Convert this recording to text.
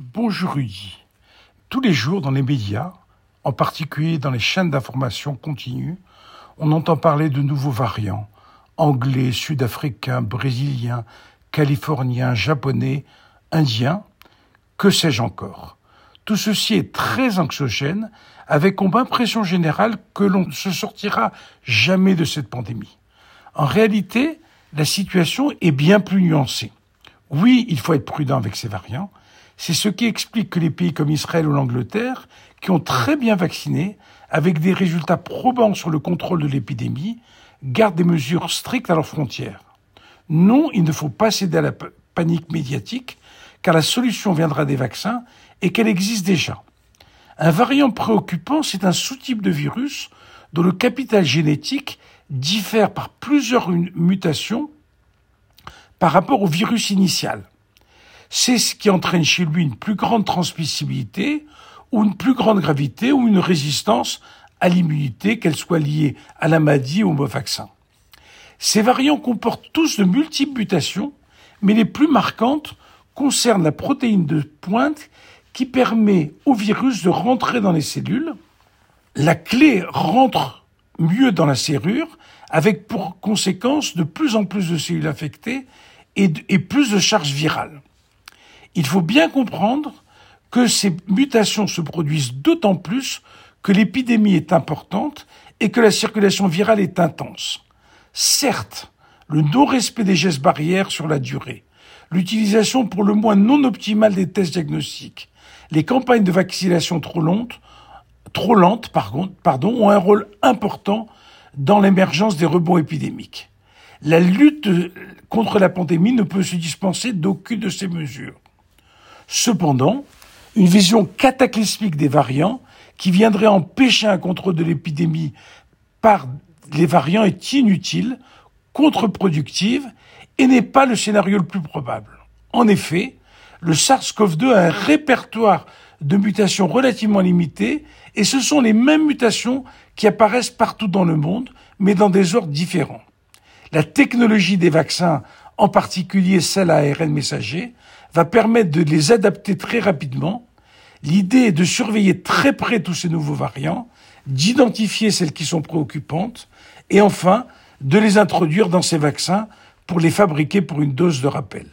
Bonjour Rudy. Tous les jours dans les médias, en particulier dans les chaînes d'information continues, on entend parler de nouveaux variants, anglais, sud-africains, brésiliens, californiens, japonais, indiens, que sais-je encore? Tout ceci est très anxiogène, avec comme impression générale que l'on ne se sortira jamais de cette pandémie. En réalité, la situation est bien plus nuancée. Oui, il faut être prudent avec ces variants, c'est ce qui explique que les pays comme Israël ou l'Angleterre, qui ont très bien vacciné, avec des résultats probants sur le contrôle de l'épidémie, gardent des mesures strictes à leurs frontières. Non, il ne faut pas céder à la panique médiatique, car la solution viendra des vaccins et qu'elle existe déjà. Un variant préoccupant, c'est un sous-type de virus dont le capital génétique diffère par plusieurs mutations par rapport au virus initial c'est ce qui entraîne chez lui une plus grande transmissibilité ou une plus grande gravité ou une résistance à l'immunité, qu'elle soit liée à la maladie ou au vaccin. Ces variants comportent tous de multiples mutations, mais les plus marquantes concernent la protéine de pointe qui permet au virus de rentrer dans les cellules. La clé rentre mieux dans la serrure, avec pour conséquence de plus en plus de cellules infectées et, et plus de charges virales. Il faut bien comprendre que ces mutations se produisent d'autant plus que l'épidémie est importante et que la circulation virale est intense. Certes, le non-respect des gestes barrières sur la durée, l'utilisation pour le moins non optimale des tests diagnostiques, les campagnes de vaccination trop lentes, ont un rôle important dans l'émergence des rebonds épidémiques. La lutte contre la pandémie ne peut se dispenser d'aucune de ces mesures. Cependant, une vision cataclysmique des variants qui viendrait empêcher un contrôle de l'épidémie par les variants est inutile, contre-productive et n'est pas le scénario le plus probable. En effet, le SARS-CoV-2 a un répertoire de mutations relativement limité et ce sont les mêmes mutations qui apparaissent partout dans le monde, mais dans des ordres différents. La technologie des vaccins, en particulier celle à ARN messager, va permettre de les adapter très rapidement. L'idée est de surveiller très près tous ces nouveaux variants, d'identifier celles qui sont préoccupantes et enfin de les introduire dans ces vaccins pour les fabriquer pour une dose de rappel.